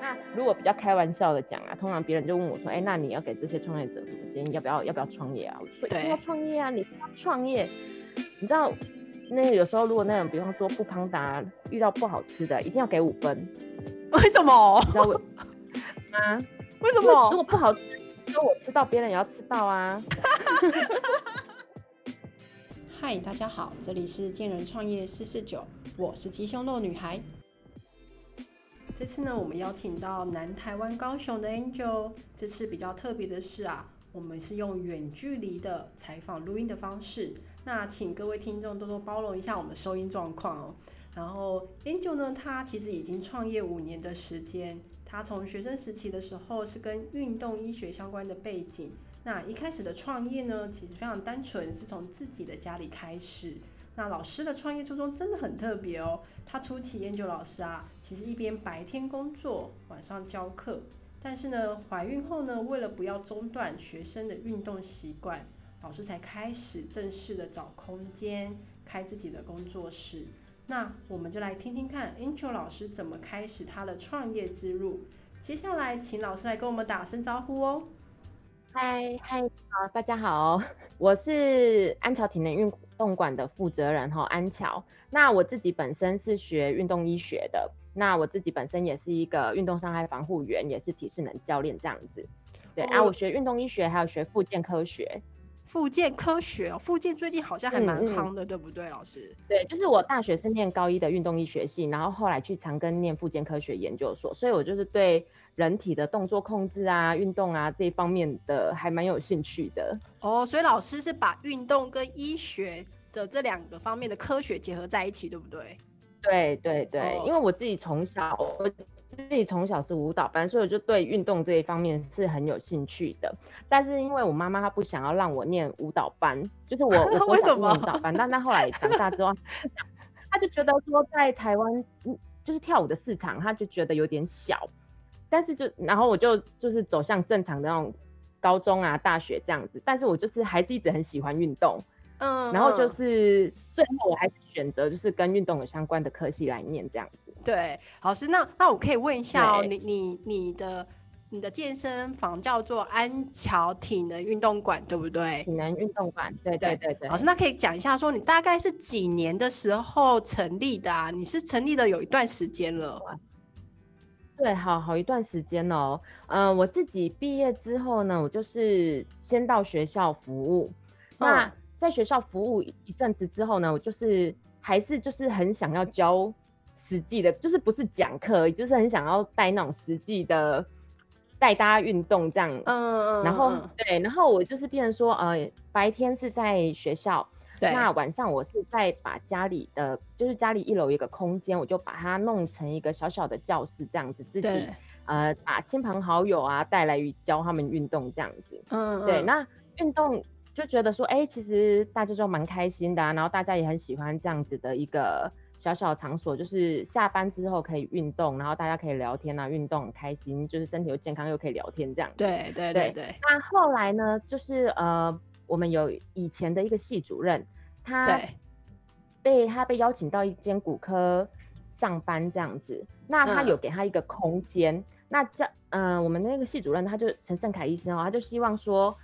那如果比较开玩笑的讲啊，通常别人就问我说，哎，那你要给这些创业者什么建议？要不要要不要创业啊？我说一定要创业啊！你要创业，你知道，那有时候如果那种，比方说不胖达遇到不好吃的，一定要给五分。为什么？你知道我 啊？为什么？如果不好吃，说我吃到，别人也要吃到啊。嗨，大家好，这里是见人创业四四九，我是鸡胸肉女孩。这次呢，我们邀请到南台湾高雄的 Angel。这次比较特别的是啊，我们是用远距离的采访录音的方式。那请各位听众多多包容一下我们收音状况哦。然后 Angel 呢，他其实已经创业五年的时间。他从学生时期的时候是跟运动医学相关的背景。那一开始的创业呢，其实非常单纯，是从自己的家里开始。那老师的创业初衷真的很特别哦。他初期研究老师啊，其实一边白天工作，晚上教课。但是呢，怀孕后呢，为了不要中断学生的运动习惯，老师才开始正式的找空间，开自己的工作室。那我们就来听听看 Angel 老师怎么开始他的创业之路。接下来，请老师来跟我们打声招呼哦。嗨嗨，好，大家好，我是安桥体能运动馆的负责人哈，安乔。那我自己本身是学运动医学的，那我自己本身也是一个运动伤害防护员，也是体适能教练这样子。对啊，我学运动医学，还有学复健科学。复健科学哦，复健最近好像还蛮夯的，对不对，老师？对，就是我大学是念高一的运动医学系，然后后来去长庚念复健科学研究所，所以我就是对人体的动作控制啊、运动啊这一方面的还蛮有兴趣的。哦，所以老师是把运动跟医学的这两个方面的科学结合在一起，对不对？对对对，因为我自己从小。自己从小是舞蹈班，所以我就对运动这一方面是很有兴趣的。但是因为我妈妈她不想要让我念舞蹈班，就是我 我不想念舞蹈班？但但后来长大之后，她就觉得说在台湾，就是跳舞的市场，她就觉得有点小。但是就然后我就就是走向正常的那种高中啊、大学这样子。但是我就是还是一直很喜欢运动。嗯，然后就是最后我还是选择就是跟运动有相关的科系来念这样子。对，老师，那那我可以问一下哦，你你你的你的健身房叫做安桥体能运动馆，对不对？体能运动馆，对对对对。老师，那可以讲一下说你大概是几年的时候成立的啊？你是成立的有一段时间了。对，好好一段时间哦。嗯，我自己毕业之后呢，我就是先到学校服务。那在学校服务一阵子之后呢，我就是还是就是很想要教实际的，就是不是讲课，就是很想要带那种实际的带大家运动这样。嗯嗯。然后对，然后我就是变成说，呃，白天是在学校，那晚上我是在把家里的，就是家里一楼一个空间，我就把它弄成一个小小的教室这样子，自己呃把亲朋好友啊带来教他们运动这样子。嗯嗯。对，那运动。就觉得说，哎，其实大家就蛮开心的，然后大家也很喜欢这样子的一个小小场所，就是下班之后可以运动，然后大家可以聊天啊，运动很开心，就是身体又健康又可以聊天这样。对对对对。那后来呢，就是呃，我们有以前的一个系主任，他被他被邀请到一间骨科上班这样子，那他有给他一个空间，那这嗯，我们那个系主任他就陈胜凯医生哦，他就希望说。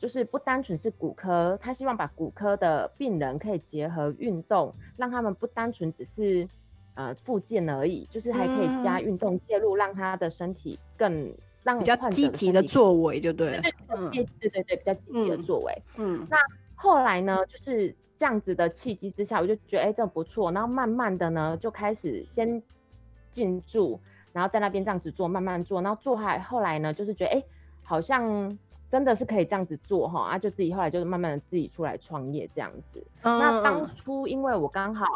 就是不单纯是骨科，他希望把骨科的病人可以结合运动，让他们不单纯只是呃复健而已，就是还可以加运动介入，让他的身体更让比较积极的作为，就对，对对对对，比较积极的作为。嗯，那后来呢，就是这样子的契机之下，我就觉得哎这不错，然后慢慢的呢就开始先进驻，然后在那边这样子做，慢慢做，然后做还后来呢就是觉得哎好像。真的是可以这样子做哈啊，就自己后来就是慢慢的自己出来创业这样子。那当初因为我刚好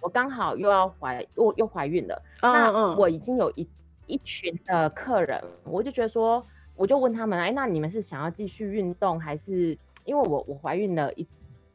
我刚好又要怀又又怀孕了，那我已经有一一群的客人，我就觉得说，我就问他们，哎，那你们是想要继续运动，还是因为我我怀孕了一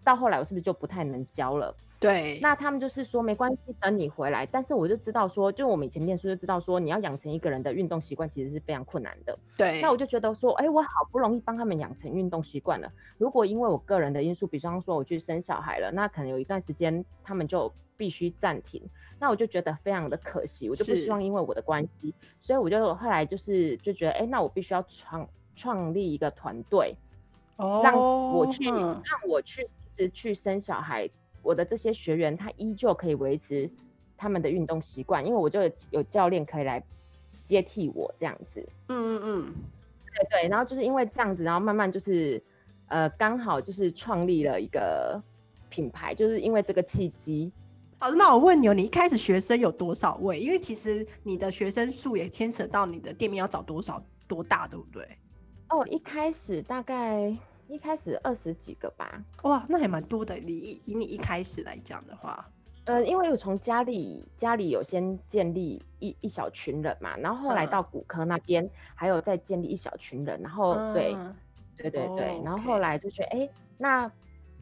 到后来我是不是就不太能教了？对，那他们就是说没关系，等你回来。但是我就知道说，就我们以前念书就知道说，你要养成一个人的运动习惯，其实是非常困难的。对，那我就觉得说，哎，我好不容易帮他们养成运动习惯了。如果因为我个人的因素，比方说我去生小孩了，那可能有一段时间他们就必须暂停。那我就觉得非常的可惜，我就不希望因为我的关系，所以我就后来就是就觉得，哎，那我必须要创创立一个团队，哦，让我去嗯让我去是去生小孩，我的这些学员他依旧可以维持他们的运动习惯，因为我就有有教练可以来接替我这样子。嗯嗯嗯，对对，然后就是因为这样子，然后慢慢就是呃刚好就是创立了一个品牌，就是因为这个契机。好，那我问你哦，你一开始学生有多少位？因为其实你的学生数也牵扯到你的店面要找多少多大，对不对？哦，一开始大概一开始二十几个吧，哇，那还蛮多的。你以以你一开始来讲的话，呃，因为我从家里家里有先建立一一小群人嘛，然后后来嗯。到骨科那边还有再建立一小群人，然后、对嗯对。对对，哦然后后来就觉得，哎，那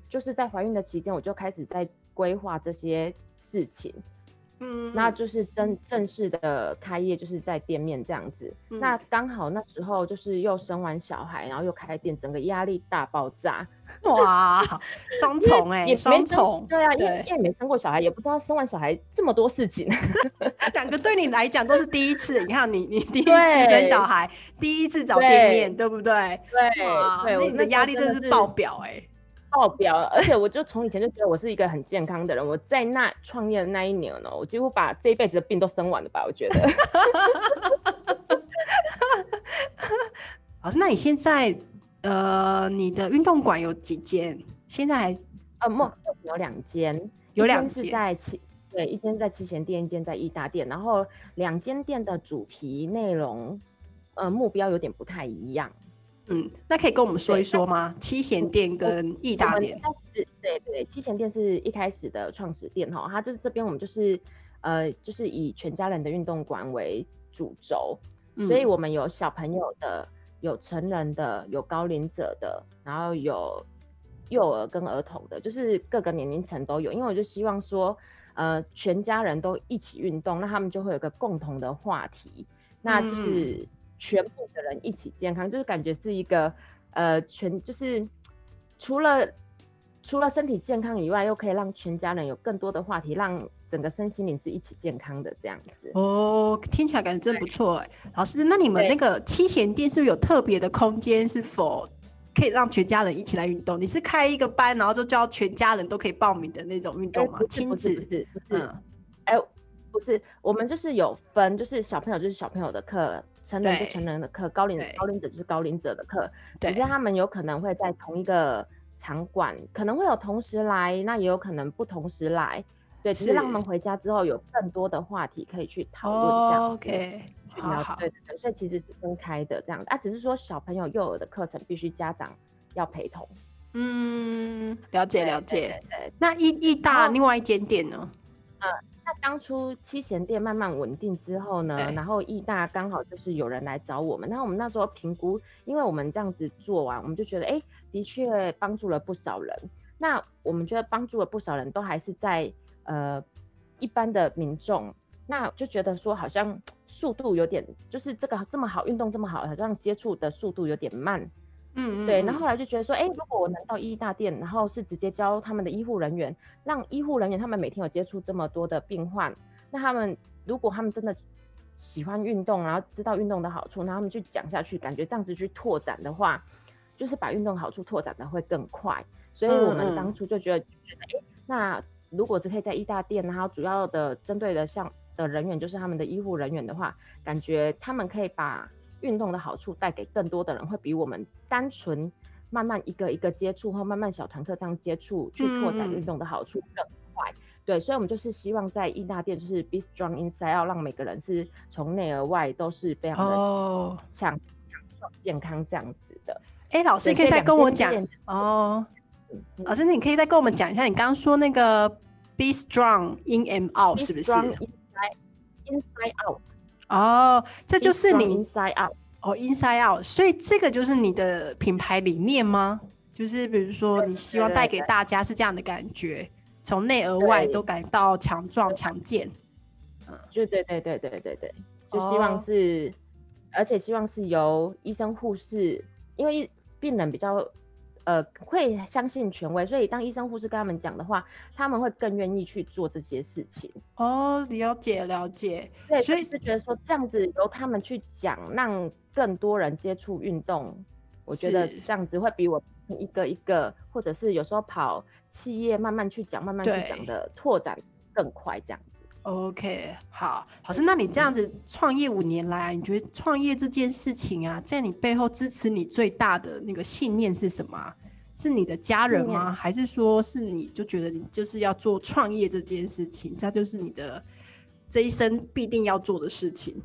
就是在怀孕的期间，我就开始在规划这些事情，嗯，那嗯就是正正式的开业，就是在店面这样子。那嗯刚好那时候就是又生完小孩，然后又开店，整个压力大爆炸。哇，双重哎、也双重，对啊，因为因为没生过小孩，也不知道生完小孩这么多事情。两个对你来讲都是第一次。你看你你第一次生小孩，第一次找店面，对不对？对那你的压力真是爆表哎、爆表了，而且我就从以前就觉得我是一个很健康的人。我在那创业的那一年呢，我几乎把这一辈子的病都生完了吧？我觉得。老师，那你现在呃，你的运动馆有几间？现在还呃，目目前有两间，有两间在七对，一间在七贤店，一间在义大店，然后两间店的主题内容，呃，目标有点不太一样。嗯，那可以跟我们说一说吗？七贤店跟义大店对对，七贤店是一开始的创始店哈，它就是这边我们就是呃，就是以全家人的运动馆为主轴，所以嗯我们有小朋友的，有成人的，有高龄者的，然后有幼儿跟儿童的，就是各个年龄层都有。因为我就希望说，呃，全家人都一起运动，那他们就会有个共同的话题，那嗯就是全部的人一起健康，就是感觉是一个呃全就是除了除了身体健康以外，又可以让全家人有更多的话题，让整个身心灵是一起健康的这样子。哦，听起来感觉真不错哎。老师，那你们那个七贤店是不是有特别的空间，是否可以让全家人一起来运动？你是开一个班，然后就叫全家人都可以报名的那种运哎动吗？亲子不是不是，嗯，哎、不是，我们就是有分，就是小朋友就是小朋友的课，成人不成人的课，高龄高龄者就是高龄者的课，只是他们有可能会在同一个场馆，可能会有同时来，那也有可能不同时来，对，只是让他是们回家之后有更多的话题可以去讨论这样。，OK，好好，对对对，所以其实是分开的这样子啊，只是说小朋友幼儿的课程必须家长要陪同。嗯，了解了解。对对那义义大另外一间店呢？那当初七贤店慢慢稳定之后呢，然后义大刚好就是有人来找我们，那我们那时候评估，因为我们这样子做完，我们就觉得，哎，的确帮助了不少人。那我们觉得帮助了不少人，都还是在呃一般的民众，那就觉得说好像速度有点，就是这个这么好运动这么好，好像接触的速度有点慢。嗯对，然嗯后后来就觉得说，哎，如果我能到医大店，然后是直接教他们的医护人员，让医护人员他们每天有接触这么多的病患，那他们如果他们真的喜欢运动，然后知道运动的好处，那他们去讲下去，感觉这样子去拓展的话，就是把运动好处拓展的会更快。所以我们当初就觉得，觉得哎，那如果只可以在医大店，然后主要的针对的像的人员就是他们的医护人员的话，感觉他们可以把运动的好处带给更多的人，会比我们单纯慢慢一个一个接触或慢慢小团课这样接触去拓展运动的好处更快。对，所以我们就是希望在义大店就是 be strong inside out，让每个人是从内而外都是非常的哦，强健康这样子的。哎，老师对可以再跟我讲店哦。嗯老师，你可以再跟我们讲一下，你刚刚说那个 be strong in and out 是不是 inside inside out，哦，这就是你 inside out。哦，inside out，所以这个就是你的品牌理念吗？就是比如说，你希望带给大家是这样的感觉，从内而外都感到强壮、强健。嗯。就对对对对对对，就希望哦。是，而且希望是由医生护士，因为病人比较呃会相信权威，所以当医生护士跟他们讲的话，他们会更愿意去做这些事情。哦，了解了解。对，所以就觉得说这样子由他们去讲，让更多人接触运动，我觉得这样子会比我一个一个，或者是有时候跑企业慢慢去讲，慢慢去讲的拓展更快这样。OK，好，老师，那你这样子创业五年来，你觉得创业这件事情啊，在你背后支持你最大的那个信念是什么？是你的家人吗？还是说是你就觉得你就是要做创业这件事情，这就是你的这一生必定要做的事情？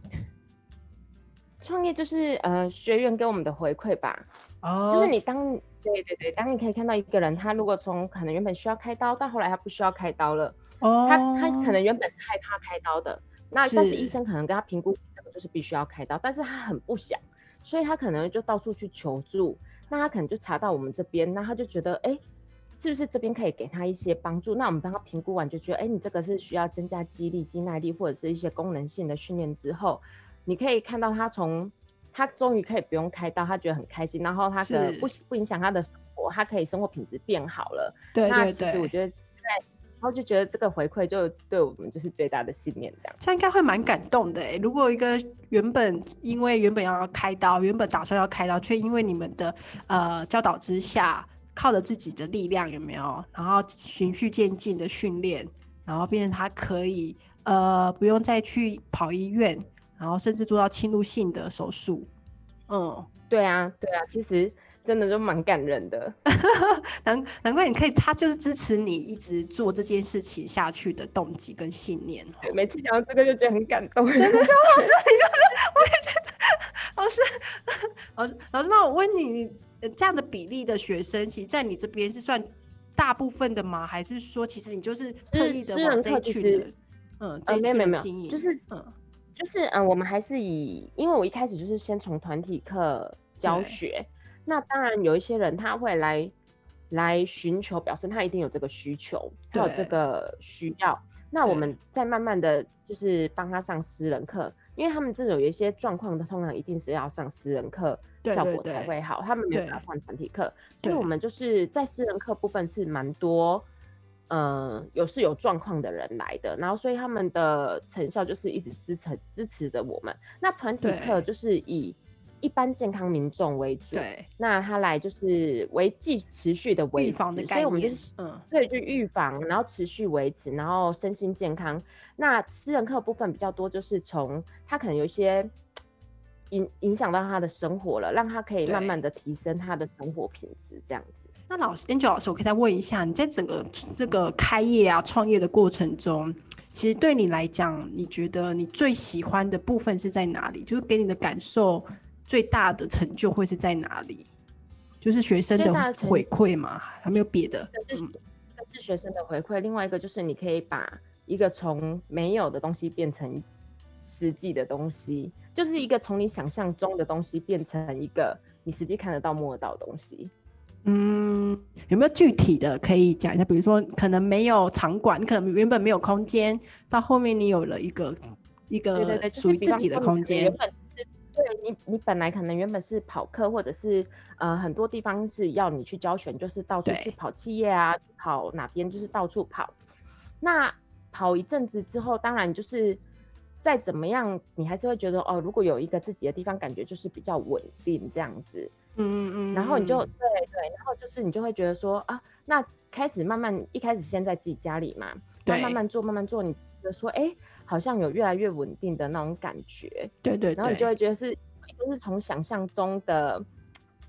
创业就是呃，学员给我们的回馈吧。哦，就是你当对对对，当你可以看到一个人，他如果从可能原本需要开刀，到后来他不需要开刀了。哦，他他可能原本是害怕开刀的，那但是医生可能跟他评估这个就是必须要开刀，但是他很不想，所以他可能就到处去求助，那他可能就查到我们这边，那他就觉得哎，是不是这边可以给他一些帮助？那我们帮他评估完就觉得，哎，你这个是需要增加肌力、肌耐力或者是一些功能性的训练之后，你可以看到他从他终于可以不用开刀，他觉得很开心，然后他的不不影响他的生活，他可以生活品质变好了。对对对，其实我觉得在。然后就觉得这个回馈就对我们就是最大的信念，这样。这样应该会蛮感动的哎。如果一个原本因为原本要开刀，原本打算要开刀，却因为你们的呃教导之下，靠着自己的力量有没有？然后循序渐进的训练，然后变成他可以呃不用再去跑医院，然后甚至做到侵入性的手术。嗯，对啊，对啊，其实。真的就蛮感人的，难难怪你可以，他就是支持你一直做这件事情下去的动机跟信念。每次讲到这个就觉得很感动。真的，就老师，你就是，我也觉得，老师，老师，老师，那我问你，这样的比例的学生，其实在你这边是算大部分的吗？还是说，其实你就是特意的往这一群的，嗯，没有没有没有，就是嗯，就是嗯，我们还是以，因为我一开始就是先从团体课教学。那当然有一些人他会来来寻求，表示他一定有这个需求，他有这个需要。那我们再慢慢的就是帮他上私人课，因为他们这种有一些状况的，通常一定是要上私人课，效果才会好。他们没有办法上团体课，所以我们就是在私人课部分是蛮多，嗯，有是有状况的人来的，然后所以他们的成效就是一直支持支持着我们。那团体课就是以。一般健康民众为主，对，那他来就是维继持续的维持，所以我们就是嗯，对，就预防，然后持续维持，然后身心健康。那私人课部分比较多，就是从他可能有一些影影响到他的生活了，让他可以慢慢的提升他的生活品质，这样子。那老师，Angel 老师，我可以再问一下，你在整个这个开业啊、创业的过程中，其实对你来讲，你觉得你最喜欢的部分是在哪里？就是给你的感受。最大的成就会是在哪里？就是学生的回馈嘛？还没有别的？是是学生的回馈。另外一个就是你可以把一个从没有的东西变成实际的东西，就是一个从你想象中的东西变成一个你实际看得到、摸得到的东西。嗯，有没有具体的可以讲一下？比如说，可能没有场馆，可能原本没有空间，到后面你有了一个一个属于自己的空间。对你，你本来可能原本是跑课，或者是呃很多地方是要你去教学，就是到处去跑企业啊，跑哪边就是到处跑。那跑一阵子之后，当然就是再怎么样，你还是会觉得哦，如果有一个自己的地方，感觉就是比较稳定这样子。嗯嗯嗯。然后你就对对，然后就是你就会觉得说啊，那开始慢慢一开始先在自己家里嘛，对，慢慢做慢慢做，你觉得说哎。好像有越来越稳定的那种感觉，对对，然后你就会觉得是，都是从想象中的，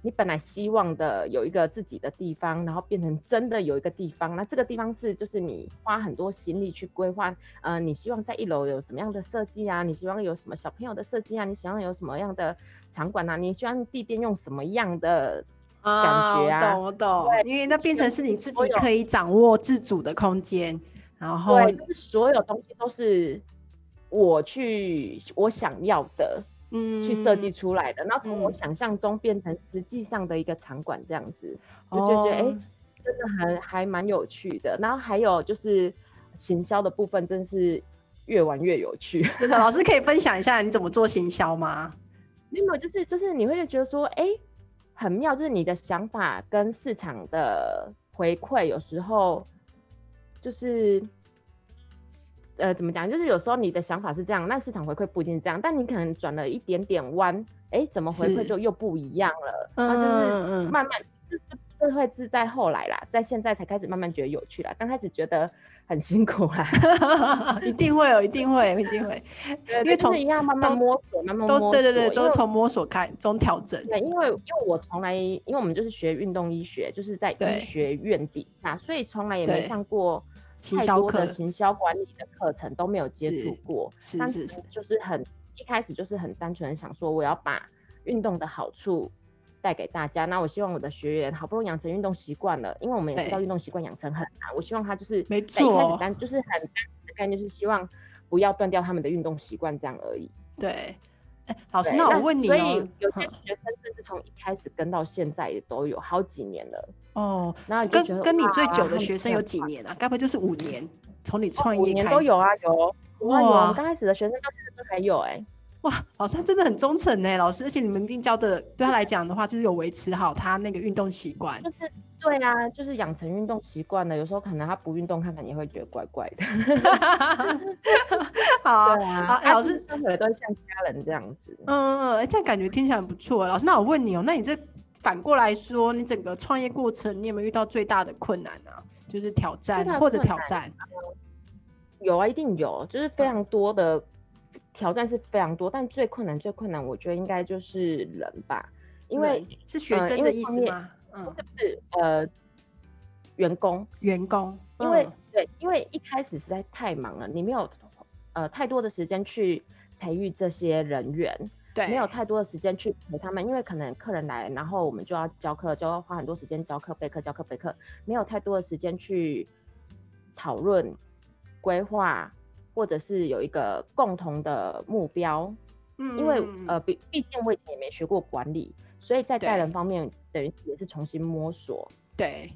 你本来希望的有一个自己的地方，然后变成真的有一个地方。那这个地方是，就是你花很多心力去规划，呃，你希望在一楼有什么样的设计啊？你希望有什么小朋友的设计啊？你希望有什么样的场馆啊？你希望地垫用什么样的感觉啊？懂懂，因为那变成是你自己可以掌握自主的空间。然后，对，就是所有东西都是我去我想要的，嗯，去设计出来的。然后从我想象中变成实际上的一个场馆这样子，我就觉得哎，真的还还蛮有趣的。然后还有就是行销的部分，真是越玩越有趣。真的，老师可以分享一下你怎么做行销吗？没有，就是就是你会觉得说，哎，很妙，就是你的想法跟市场的回馈有时候就是呃怎么讲，就是有时候你的想法是这样，那市场回馈不一定是这样，但你可能转了一点点弯，哎，怎么回馈就又不一样了？那就是慢慢，这这这会是在后来啦，在现在才开始慢慢觉得有趣啦，刚开始觉得。很辛苦啊，一定会有，一定会，一定会，因为从一样慢慢摸索，慢慢摸索，对对对，都是从摸索开，中调整。对，因为因为我从来，因为我们就是学运动医学，就是在医学院底下，所以从来也没上过太多的行销管理的课程，都没有接触过。是是是，就是很一开始就是很单纯想说，我要把运动的好处。带给大家，那我希望我的学员好不容易养成运动习惯了，因为我们也知道运动习惯养成很难，我希望他就是没错，单就是很单纯的概念，就是希望不要断掉他们的运动习惯这样而已。对，哎，老师，那我问你，所以有些学生甚至从一开始跟到现在也都有好几年了。哦，那跟跟你最久的学生有几年啊？该不会就是五年？从你创业五年都有啊，有哇，刚开始的学生到现在都还有哎。哇，哦，他真的很忠诚呢，老师，而且你们一定教的，对他来讲的话，就是有维持好他那个运动习惯。就是对啊，就是养成运动习惯了。有时候可能他不运动，他可能也会觉得怪怪的。好，对啊，老师他们都像家人这样子。嗯嗯，哎，这样感觉听起来很不错。老师，那我问你哦，那你这反过来说，你整个创业过程，你有没有遇到最大的困难呢？就是挑战或者挑战？有啊，一定有，就是非常多的。挑战是非常多，但最困难、最困难，我觉得应该就是人吧，因为是学生的意思吗？嗯，是呃，员工，员工，因为对，因为一开始实在太忙了，你没有呃太多的时间去培育这些人员，对，没有太多的时间去陪他们，因为可能客人来，然后我们就要教课，就要花很多时间教课备课，教课备课，没有太多的时间去讨论规划。或者是有一个共同的目标，嗯，因为呃，毕毕竟我以前也没学过管理，所以在带人方面等于也是重新摸索。对，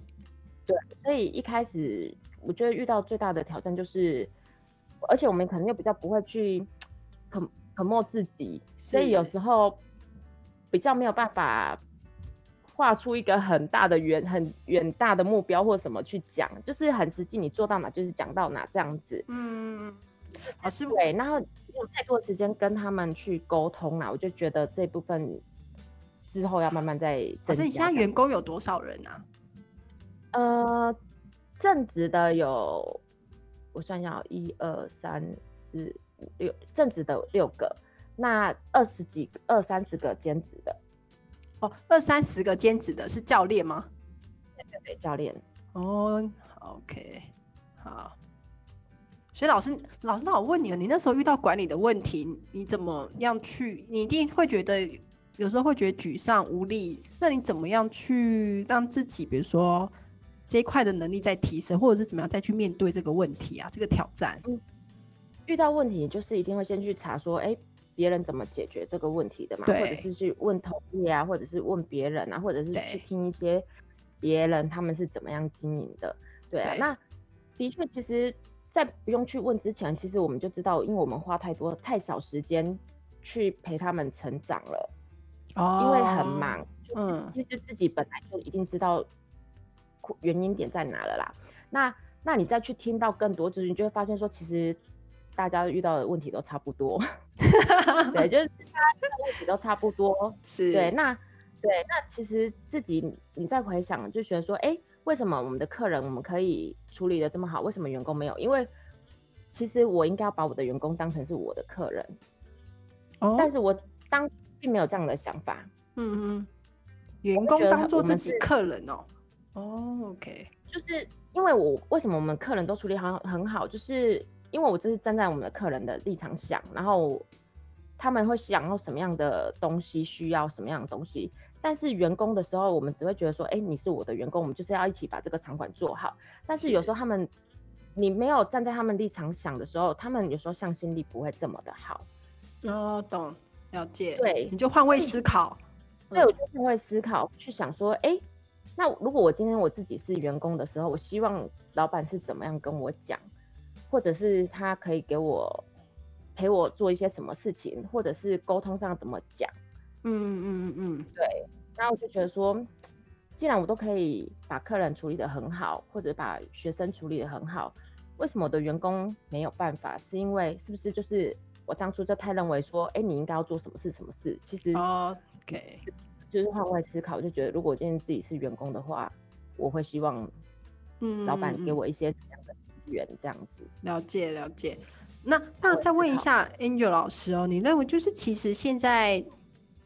对，所以一开始我觉得遇到最大的挑战就是，而且我们可能又比较不会去可可摸自己，所以有时候比较没有办法。画出一个很大的远很远大的目标或什么去讲，就是很实际，你做到哪就是讲到哪这样子。嗯，老师对，然后有太多时间跟他们去沟通了，我就觉得这部分之后要慢慢再。可是你现在员工有多少人啊？呃，正职的有，我算一下，一二三四五六，正职的六个，那二十几二三十个兼职的。哦，二三十个兼职的是教练吗？对对对，教练。哦，OK，好。所以老师，老师，那我问你了，你那时候遇到管理的问题，你怎么样去？你一定会觉得有时候会觉得沮丧无力。那你怎么样去让自己，比如说这一块的能力在提升，或者是怎么样再去面对这个问题啊？这个挑战？嗯，遇到问题就是一定会先去查说，哎。别人怎么解决这个问题的嘛？或者是去问同业啊，或者是问别人啊，或者是去听一些别人他们是怎么样经营的。对啊，那的确，其实，在不用去问之前，其实我们就知道，因为我们花太多太少时间去陪他们成长了。哦。因为很忙，嗯，其实自己本来就已经知道原因点在哪了啦。那那你再去听到更多资讯，就会发现说，其实。大家遇到的问题都差不多，对，就是大家遇到问题都差不多，是对。那对，那其实自己你再回想，就觉得说，哎，为什么我们的客人我们可以处理的这么好，为什么员工没有？因为其实我应该要把我的员工当成是我的客人，哦，但是我当并没有这样的想法，嗯嗯，员工当做自己客人哦，哦，OK，就是因为我为什么我们客人都处理好很好，就是。因为我这是站在我们的客人的立场想，然后他们会想要什么样的东西，需要什么样的东西。但是员工的时候，我们只会觉得说，哎，你是我的员工，我们就是要一起把这个场馆做好。但是有时候他们，你没有站在他们立场想的时候，他们有时候向心力不会这么的好。哦，懂，了解。对，你就换位思考。对，我就换位思考，去想说，哎，那如果我今天我自己是员工的时候，我希望老板是怎么样跟我讲？或者是他可以给我陪我做一些什么事情，或者是沟通上怎么讲，嗯嗯嗯嗯嗯，对，然后我就觉得说，既然我都可以把客人处理得很好，或者把学生处理得很好，为什么我的员工没有办法？是因为是不是就是我当初就太认为说，哎，你应该要做什么事什么事？其实，OK，就是换位思考，就觉得如果今天自己是员工的话，我会希望，嗯，老板给我一些这样的资源，这样子。了解了解。那那再问一下 Angel 老师哦，你认为就是其实现在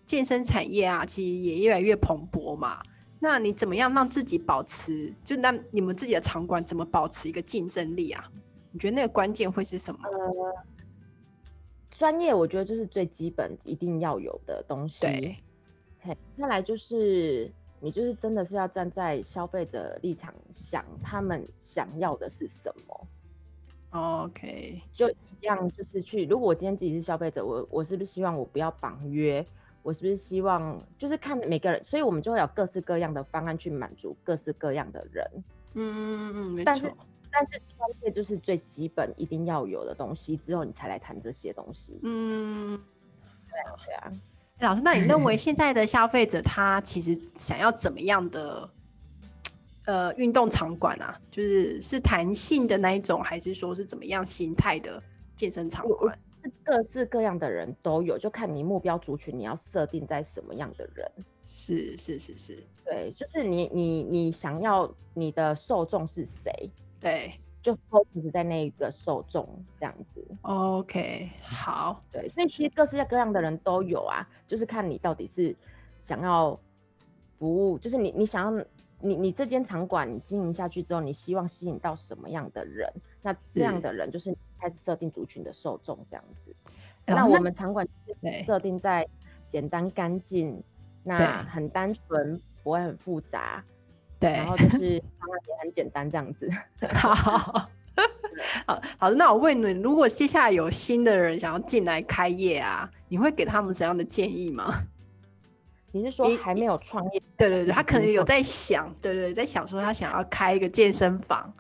健身产业啊，其实也越来越蓬勃嘛？那你怎么样让自己保持？就那你们自己的场馆怎么保持一个竞争力啊？你觉得那个关键会是什么？呃，专业我觉得就是最基本一定要有的东西。对，再来就是你就是真的是要站在消费者立场想，他们想要的是什么？OK，就一样，就是去。如果我今天自己是消费者，我我是不是希望我不要绑约？我是不是希望就是看每个人？所以我们就会有各式各样的方案去满足各式各样的人。嗯嗯嗯，没错。但是但是专业就是最基本一定要有的东西，之后你才来谈这些东西。嗯，对啊对啊。老师，那你认为 现在的消费者他其实想要怎么样的？呃，运动场馆啊，就是是弹性的那一种，还是说是怎么样形态的健身场馆？各式各样的人都有，就看你目标族群你要设定在什么样的人。是是是是，对，就是你你你想要你的受众是谁？对，就 focus 在那个受众这样子。OK，好，对，所以其实各式各样的人都有啊，就是看你到底是想要服务，就是你你想要。你你这间场馆你经营下去之后，你希望吸引到什么样的人？那这样的人就是开始设定族群的受众这样子。那我们场馆设定在简单干净，那很单纯，不会很复杂。对，然后就是方案也很简单这样子。好，好，好的。那我问你，如果接下来有新的人想要进来开业啊，你会给他们怎样的建议吗？你是说还没有创业？对对对，他可能有在想，对对，在想说他想要开一个健身房，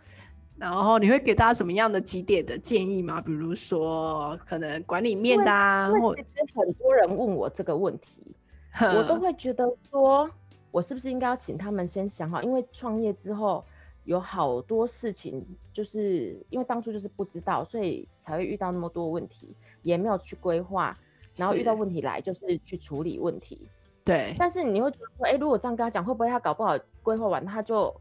然后你会给他什么样的几点的建议吗？比如说可能管理面的啊，或其实很多人问我这个问题，我都会觉得说，我是不是应该要请他们先想好？因为创业之后有好多事情，就是因为当初就是不知道，所以才会遇到那么多问题，也没有去规划，然后遇到问题来就是去处理问题。对，但是你会觉得说，哎，如果这样跟他讲，会不会他搞不好规划完他就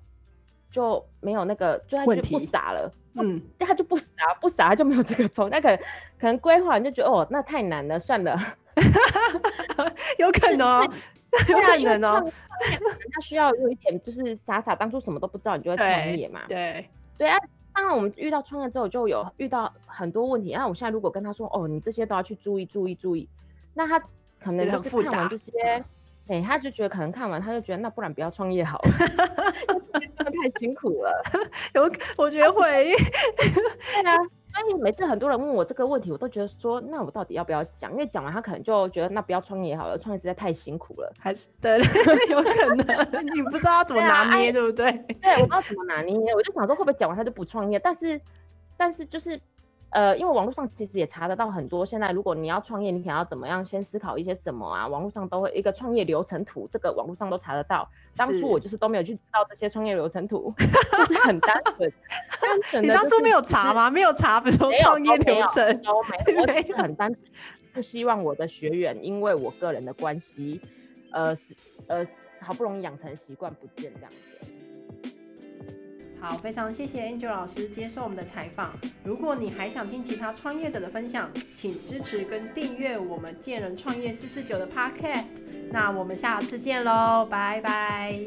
就没有那个，就他就不傻了，嗯，他就不傻，不傻他就没有这个冲，那可能可能规划完就觉得哦，那太难了，算了，有可能，有 可能 哦，他需要有一点就是傻傻，当初什么都不知道，你就会创业嘛，对，对啊，当然我们遇到创业之后就有遇到很多问题，那我现在如果跟他说，哦，你这些都要去注意注意注意，那他可能就是看完这些。哎，他就觉得可能看完，他就觉得那不然不要创业好了，真的太辛苦了。有，我觉得会。对啊，所以每次很多人问我这个问题，我都觉得说，那我到底要不要讲？因为讲完他可能就觉得那不要创业好了，创业实在太辛苦了。还是对，有可能 你不知道怎么拿捏，对不对？对，我不知道怎么拿捏，我就想说会不会讲完他就不创业？但是，但是就是。呃，因为网络上其实也查得到很多。现在如果你要创业，你想要怎么样？先思考一些什么啊？网络上都会一个创业流程图，这个网络上都查得到。当初我就是都没有去知道这些创业流程图，就是很单纯。单纯你当初没有查吗？没有查，比如说创业流程，没 有，我是很单纯，不希望我的学员因为我个人的关系，呃呃，好不容易养成习惯不见这样子。好，非常谢谢 Angel 老师接受我们的采访。如果你还想听其他创业者的分享，请支持跟订阅我们贱人创业四四九的 Podcast。那我们下次见喽，拜拜。